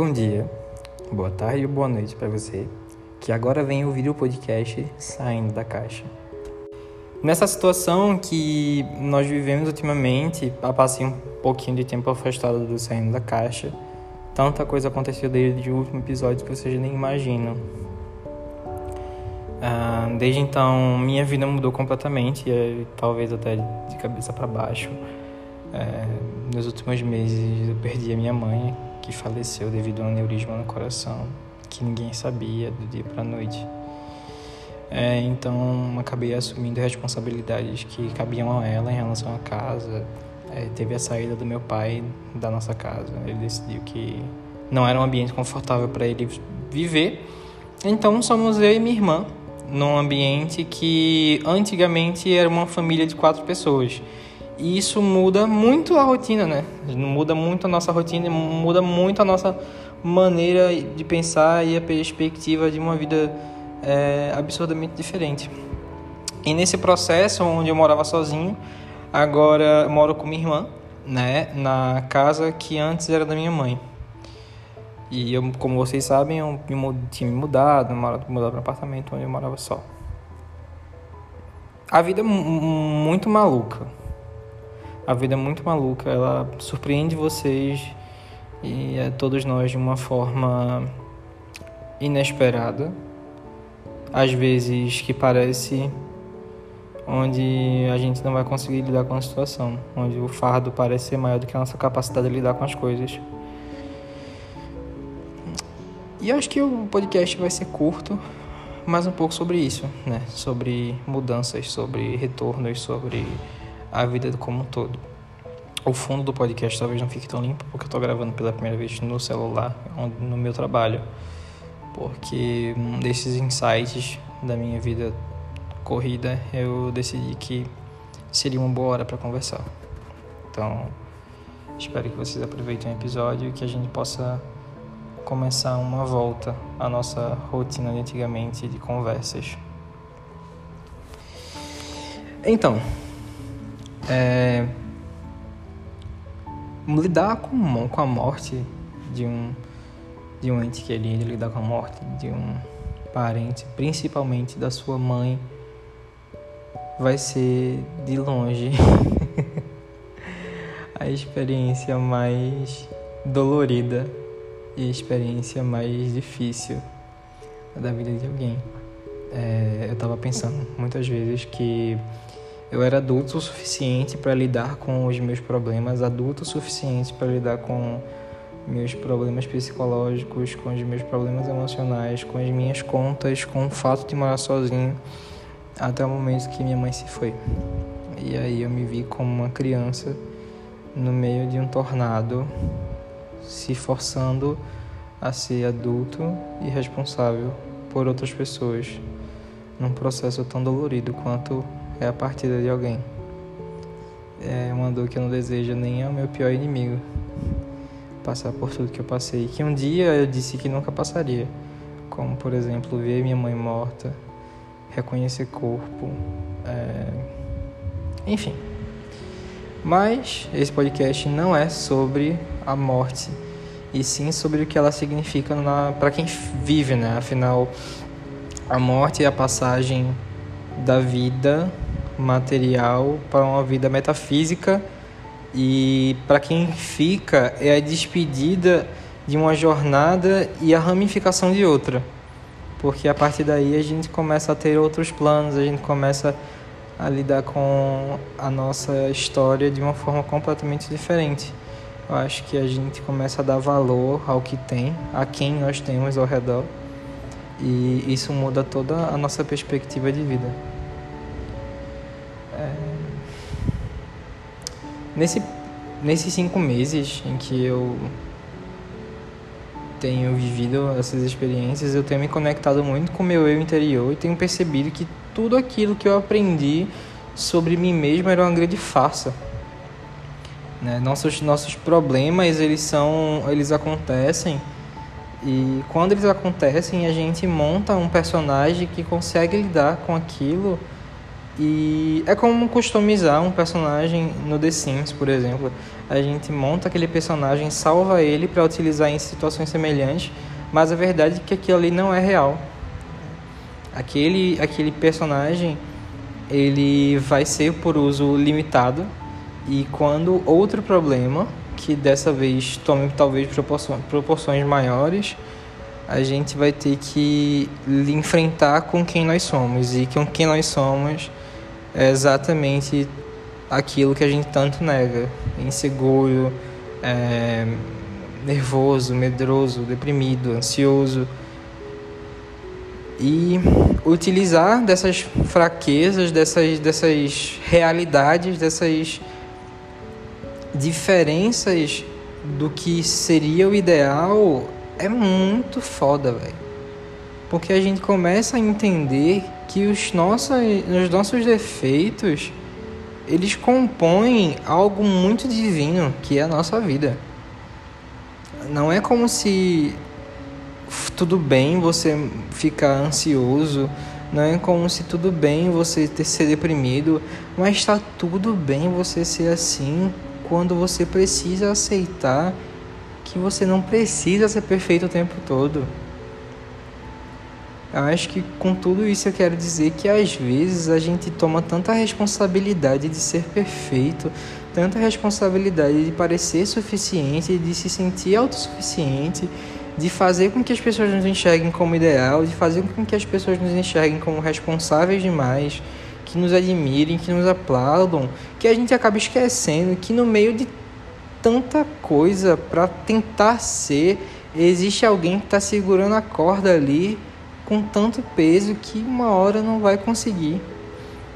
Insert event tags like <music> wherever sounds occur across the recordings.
Bom dia, boa tarde ou boa noite para você que agora vem ouvir o podcast Saindo da Caixa. Nessa situação que nós vivemos ultimamente, eu passei um pouquinho de tempo afastado do Saindo da Caixa, tanta coisa aconteceu desde o último episódio que vocês nem imaginam. Ah, desde então, minha vida mudou completamente, e talvez até de cabeça para baixo. É, nos últimos meses, eu perdi a minha mãe, que faleceu devido a um aneurisma no coração, que ninguém sabia do dia para a noite. É, então, acabei assumindo responsabilidades que cabiam a ela em relação à casa. É, teve a saída do meu pai da nossa casa. Ele decidiu que não era um ambiente confortável para ele viver. Então, somos eu e minha irmã num ambiente que antigamente era uma família de quatro pessoas. E isso muda muito a rotina, né? Muda muito a nossa rotina, muda muito a nossa maneira de pensar e a perspectiva de uma vida é, absurdamente diferente. E nesse processo, onde eu morava sozinho, agora eu moro com minha irmã, né? Na casa que antes era da minha mãe. E eu, como vocês sabem, eu tinha me mudado, mudado para um apartamento onde eu morava só. A vida é muito maluca a vida é muito maluca, ela surpreende vocês e a todos nós de uma forma inesperada, às vezes que parece onde a gente não vai conseguir lidar com a situação, onde o fardo parece ser maior do que a nossa capacidade de lidar com as coisas. E acho que o podcast vai ser curto, mas um pouco sobre isso, né? Sobre mudanças, sobre retornos, sobre a vida como um todo. O fundo do podcast talvez não fique tão limpo porque eu estou gravando pela primeira vez no celular, no meu trabalho, porque um desses insights da minha vida corrida eu decidi que seria uma boa hora para conversar. Então, espero que vocês aproveitem o episódio e que a gente possa começar uma volta à nossa rotina de antigamente de conversas. Então, é, lidar com, com a morte de um, de um ente querido, lidar com a morte de um parente, principalmente da sua mãe, vai ser de longe <laughs> a experiência mais dolorida e a experiência mais difícil da vida de alguém. É, eu estava pensando muitas vezes que eu era adulto o suficiente para lidar com os meus problemas, adulto o suficiente para lidar com meus problemas psicológicos, com os meus problemas emocionais, com as minhas contas, com o fato de morar sozinho, até o momento que minha mãe se foi. E aí eu me vi como uma criança no meio de um tornado, se forçando a ser adulto e responsável por outras pessoas, num processo tão dolorido quanto é a partida de alguém. É uma dor que eu não desejo nem ao meu pior inimigo. Passar por tudo que eu passei, que um dia eu disse que nunca passaria. Como, por exemplo, ver minha mãe morta, reconhecer corpo, é... enfim. Mas esse podcast não é sobre a morte, e sim sobre o que ela significa para quem vive, né? Afinal, a morte é a passagem da vida material para uma vida metafísica e para quem fica é a despedida de uma jornada e a ramificação de outra. Porque a partir daí a gente começa a ter outros planos, a gente começa a lidar com a nossa história de uma forma completamente diferente. Eu acho que a gente começa a dar valor ao que tem, a quem nós temos ao redor, e isso muda toda a nossa perspectiva de vida. É... Nesse, nesses cinco meses em que eu tenho vivido essas experiências, eu tenho me conectado muito com meu eu interior e tenho percebido que tudo aquilo que eu aprendi sobre mim mesmo era uma grande farsa. Né? Nossos, nossos problemas, eles são, eles acontecem e quando eles acontecem, a gente monta um personagem que consegue lidar com aquilo E é como customizar um personagem no The Sims, por exemplo. A gente monta aquele personagem, salva ele para utilizar em situações semelhantes, mas a verdade é que aquilo ali não é real. Aquele, aquele personagem ele vai ser por uso limitado e quando outro problema, que dessa vez tome talvez proporções, proporções maiores, a gente vai ter que enfrentar com quem nós somos e com quem nós somos é exatamente aquilo que a gente tanto nega: inseguro, é, nervoso, medroso, deprimido, ansioso. E utilizar dessas fraquezas, dessas, dessas realidades, dessas diferenças do que seria o ideal é muito foda, velho. Porque a gente começa a entender que os nossos, os nossos defeitos eles compõem algo muito divino que é a nossa vida. Não é como se tudo bem você ficar ansioso, não é como se tudo bem você ter ser deprimido, mas está tudo bem você ser assim quando você precisa aceitar que você não precisa ser perfeito o tempo todo. Eu acho que com tudo isso eu quero dizer que às vezes a gente toma tanta responsabilidade de ser perfeito, tanta responsabilidade de parecer suficiente, de se sentir autossuficiente, de fazer com que as pessoas nos enxerguem como ideal, de fazer com que as pessoas nos enxerguem como responsáveis demais, que nos admirem, que nos aplaudam, que a gente acaba esquecendo que no meio de tanta coisa para tentar ser, existe alguém que está segurando a corda ali com tanto peso que uma hora não vai conseguir.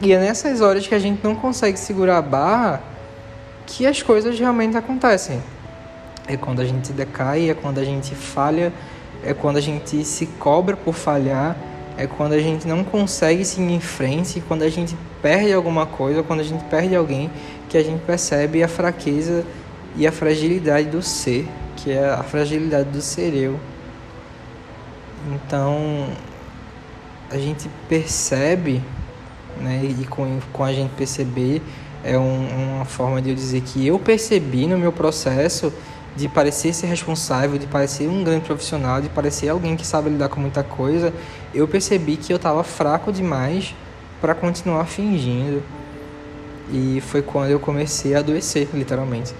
E é nessas horas que a gente não consegue segurar a barra que as coisas realmente acontecem. É quando a gente decai, é quando a gente falha, é quando a gente se cobra por falhar, é quando a gente não consegue seguir em frente, quando a gente perde alguma coisa, quando a gente perde alguém, que a gente percebe a fraqueza e a fragilidade do ser, que é a fragilidade do ser eu. Então a gente percebe, né, e com, com a gente perceber é um, uma forma de eu dizer que eu percebi no meu processo de parecer ser responsável, de parecer um grande profissional, de parecer alguém que sabe lidar com muita coisa, eu percebi que eu estava fraco demais para continuar fingindo. E foi quando eu comecei a adoecer, literalmente.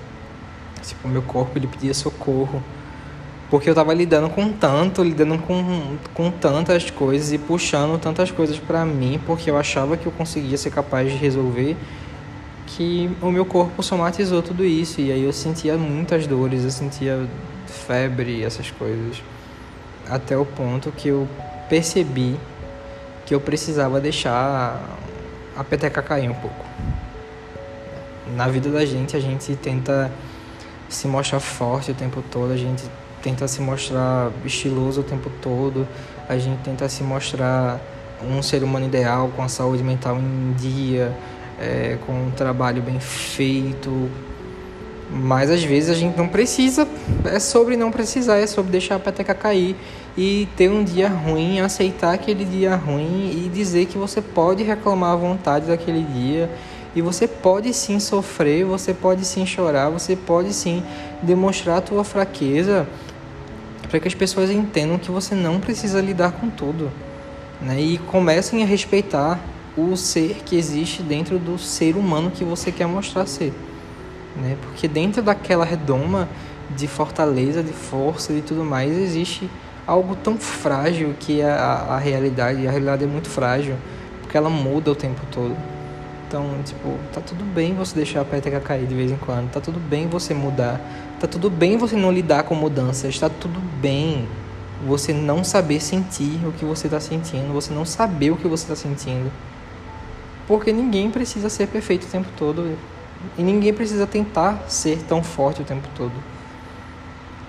Tipo, meu corpo ele pedia socorro porque eu estava lidando com tanto, lidando com, com tantas coisas e puxando tantas coisas para mim, porque eu achava que eu conseguia ser capaz de resolver, que o meu corpo somatizou tudo isso. E aí eu sentia muitas dores, eu sentia febre, essas coisas. Até o ponto que eu percebi que eu precisava deixar a peteca cair um pouco. Na vida da gente, a gente tenta se mostrar forte o tempo todo, a gente tenta se mostrar estiloso o tempo todo, a gente tenta se mostrar um ser humano ideal, com a saúde mental em dia, é, com um trabalho bem feito. Mas às vezes a gente não precisa, é sobre não precisar, é sobre deixar a peteca cair e ter um dia ruim, aceitar aquele dia ruim e dizer que você pode reclamar à vontade daquele dia. E você pode sim sofrer, você pode sim chorar, você pode sim demonstrar a tua fraqueza para que as pessoas entendam que você não precisa lidar com tudo, né? E comecem a respeitar o ser que existe dentro do ser humano que você quer mostrar ser, né? Porque dentro daquela redoma de fortaleza, de força e tudo mais, existe algo tão frágil que é a, a realidade. A realidade é muito frágil, porque ela muda o tempo todo. Então, tipo, tá tudo bem você deixar a peteca cair de vez em quando, tá tudo bem você mudar, tá tudo bem você não lidar com mudanças, tá tudo bem você não saber sentir o que você tá sentindo, você não saber o que você tá sentindo. Porque ninguém precisa ser perfeito o tempo todo e ninguém precisa tentar ser tão forte o tempo todo.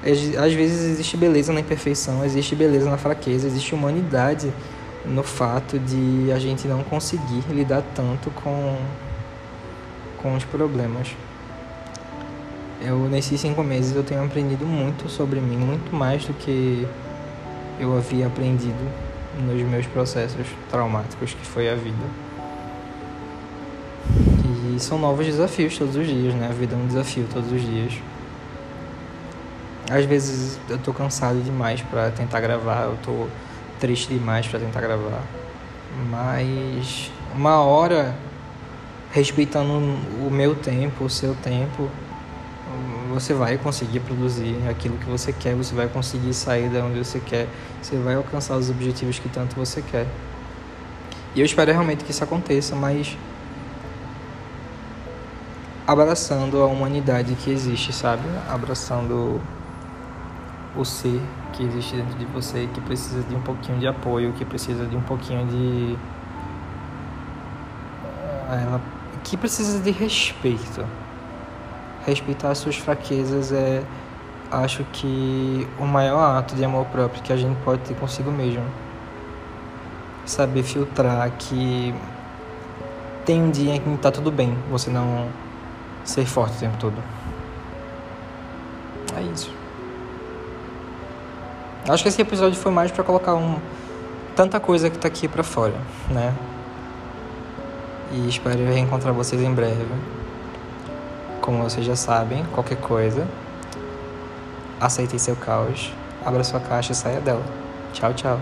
Às vezes existe beleza na imperfeição, existe beleza na fraqueza, existe humanidade no fato de a gente não conseguir lidar tanto com, com os problemas. Eu, nesses cinco meses, eu tenho aprendido muito sobre mim, muito mais do que eu havia aprendido nos meus processos traumáticos, que foi a vida. E são novos desafios todos os dias, né? A vida é um desafio todos os dias. Às vezes eu tô cansado demais para tentar gravar, eu tô triste demais para tentar gravar. Mas uma hora respeitando o meu tempo, o seu tempo, você vai conseguir produzir aquilo que você quer, você vai conseguir sair da onde você quer, você vai alcançar os objetivos que tanto você quer. E eu espero realmente que isso aconteça, mas abraçando a humanidade que existe, sabe? Abraçando o ser que existe dentro de você, que precisa de um pouquinho de apoio, que precisa de um pouquinho de. Eh, que precisa de respeito. Respeitar as suas fraquezas é, acho que, o maior ato de amor próprio que a gente pode ter consigo mesmo. Saber filtrar que tem um dia em que tá tudo bem, você não ser forte o tempo todo. É isso. Acho que esse episódio foi mais para colocar um tanta coisa que tá aqui para fora, né? E espero reencontrar vocês em breve. Como vocês já sabem, qualquer coisa, aceitei seu caos, abra sua caixa e saia dela. Tchau, tchau.